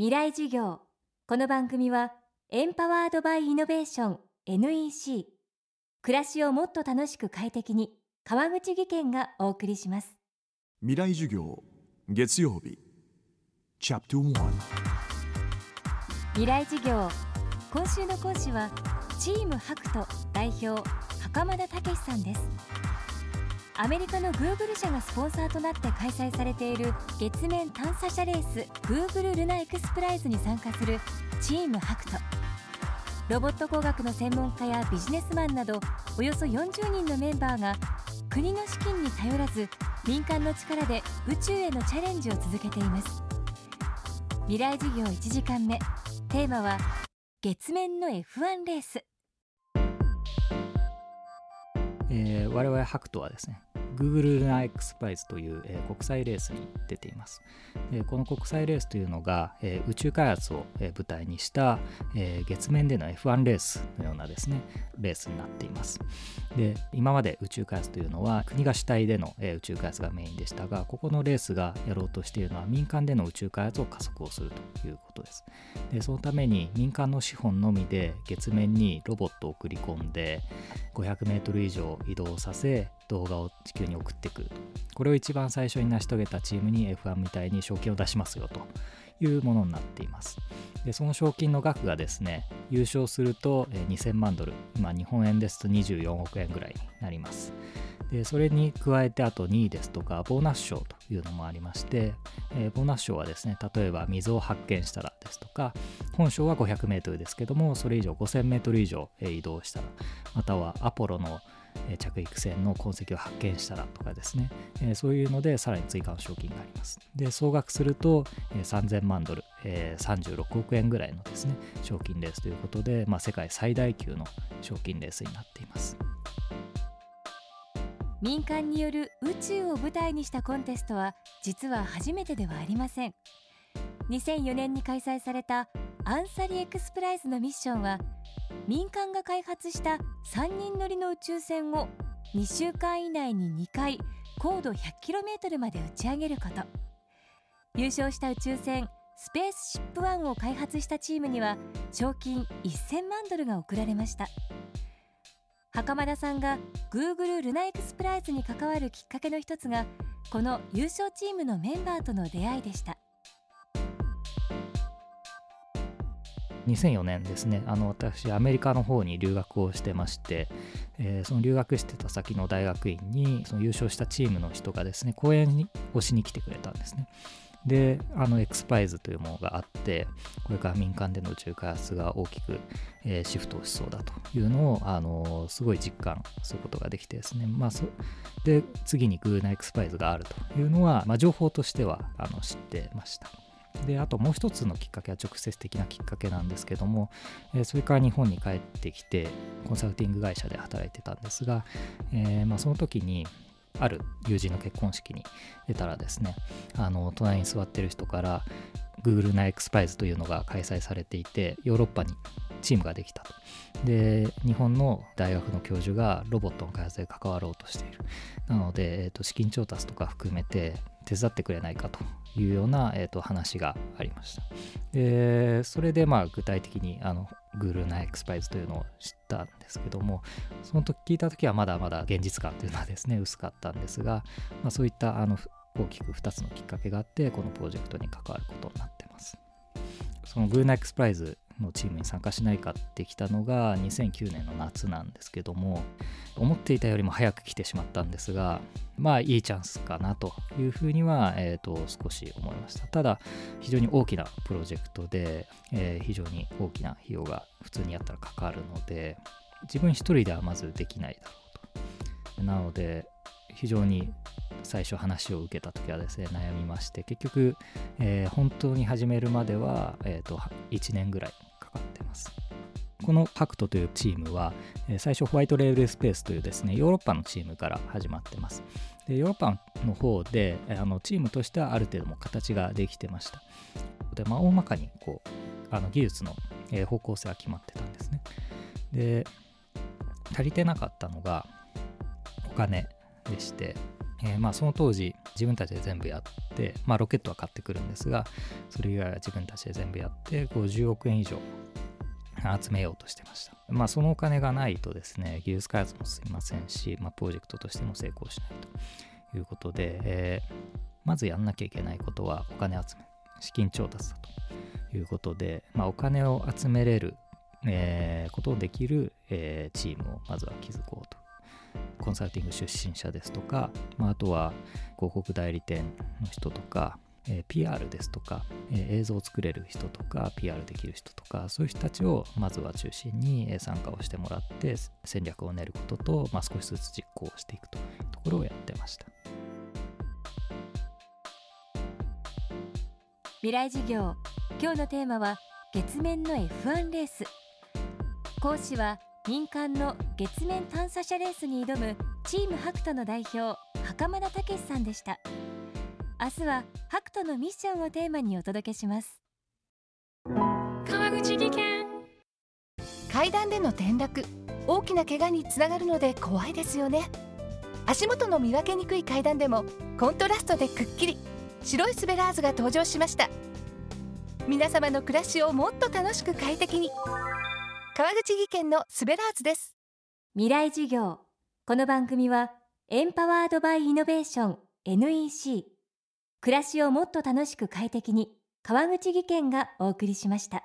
未来授業。この番組はエンパワードバイイノベーション NEC 暮らしをもっと楽しく快適に川口義賢がお送りします。未来授業月曜日。チャプト1未来授業。今週の講師はチームハクト代表袴田武さんですアメリカのグーグル社がスポンサーとなって開催されている月面探査車レースグーグルルナエクスプライズに参加するチームハクト。ロボット工学の専門家やビジネスマンなどおよそ40人のメンバーが国の資金に頼らず民間の力で宇宙へのチャレンジを続けています。未来授業1時間目。テーマは月面の F1 レース。えー、我々ハクトはですね Google ナ X プライズという、えー、国際レースに出ています。でこの国際レースというのが、えー、宇宙開発を、えー、舞台にした、え、月面での F1 レースのようなですね、レースになっています。で、今まで宇宙開発というのは国が主体での、え、宇宙開発がメインでしたが、ここのレースがやろうとしているのは民間での宇宙開発を加速をするということです。で、そのために民間の資本のみで月面にロボットを送り込んで500メートル以上移動させ、動画を地球に送ってくこれを一番最初に成し遂げたチームに F1 みたいに賞金を出しますよというものになっています。でその賞金の額がですね優勝すると2000万ドル。今日本円ですと24億円ぐらいになります。でそれに加えてあと2位ですとかボーナス賞というのもありまして、えー、ボーナス賞はですね例えば水を発見したらですとか本賞は 500m ですけどもそれ以上 5000m 以上移動したらまたはアポロの着陸船の痕跡を発見したらとかですね、えそういうのでさらに追加の賞金があります。で、総額すると、え3000万ドル、え36億円ぐらいのですね、賞金レースということで、まあ、世界最大級の賞金レースになっています。民間による宇宙を舞台にしたコンテストは実は初めてではありません2004年に開催されたアンサリエクスプライズのミッションは民間が開発した3人乗りの宇宙船を2週間以内に2回高度 100km まで打ち上げること。優勝した宇宙船スペースシップ1を開発したチームには賞金1000万ドルが贈られました。袴田さんが Google ルナエクスプライズに関わるきっかけの一つがこの優勝チームのメンバーとの出会いでした。2004年ですね。あの私アメリカの方に留学をしてまして、えー、その留学してた先の大学院にその優勝したチームの人がですね講演にをしに来てくれたんですね。であのエクスパイズというものがあってこれから民間での宇宙開発が大きく、えー、シフトをしそうだというのを、あのすごい実感することができてですね、まあ、そで次にグーナエクスパイズがあるというのは、まあ、情報としてはあの知ってました。であともう一つのきっかけは直接的なきっかけなんですけども、えー、それから日本に帰ってきてコンサルティング会社で働いてたんですが、えー、まあ、その時にある友人の結婚式に出たらですねあの隣に座ってる人から Google ナエクスパイズというのが開催されていてヨーロッパにチームができたと。で日本の大学の教授がロボットの開発で関わろうとしている。なので、えーと、資金調達とか含めて手伝ってくれないかというような、えーと、話がありました。で、それでまあ具体的にあのグルーナエクスパイズというのを知ったんですけども、その時聞いた時はまだまだ現実感というのはですね、薄かったんですが、まあ、そういったあの大きく2つのきっかけがあって、このプロジェクトに関わることになってます。そのグルーナエクスプライズのチームに参加しないかってきたのが2009年の夏なんですけども思っていたよりも早く来てしまったんですがまあいいチャンスかなというふうには、えーと、少し思いました。ただ非常に大きなプロジェクトで、えー、非常に大きな費用が普通にやったらかかるので自分一人ではまずできないだろうと。なので非常に最初話を受けた時はですね悩みまして結局、えー、本当に始めるまでは、えーと1年ぐらいかってます。このハクトというチームは、最初ホワイトレールスペースというですね、ヨーロッパのチームから始まってます。でヨーロッパの方であのチームとしてはある程度も形ができてました。で、まあ、大まかにこうあの技術の、方向性は決まってたんですね。で、足りてなかったのがお金でして、えーまあその当時自分たちで全部やって、まあ、ロケットは買ってくるんですがそれ以外は自分たちで全部やって50億円以上集めようとしてました。まあそのお金がないとですね技術開発も進みませんし、まあ、プロジェクトとしても成功しないということで、えーまずやんなきゃいけないことはお金集め資金調達だということで、まあ、お金を集めれる、えーことをできる、えーチームをまずは築こうコンサルティング出身者ですとか、まあ、あとは広告代理店の人とか、えー PR ですとか、えー映像を作れる人とか PR できる人とかそういう人たちをまずは中心に参加をしてもらって戦略を練ることと、まあ、少しずつ実行していくというところをやってました。未来事業今日のテーマは月面の F1 レース講師は民間の月面探査車レースに挑むチームハクトの代表袴田武さんでした。明日はハクトのミッションをテーマにお届けします。川口技研。階段での転落。大きな怪我につながるので怖いですよね。足元の見分けにくい階段でもコントラストでくっきり。白いスベラーズが登場しました。皆様の暮らしをもっと楽しく快適に。川口技研のスベラーズです。未来事業。この番組はエンパワードバイイノベーション NEC 暮らしをもっと楽しく快適に川口技研がお送りしました。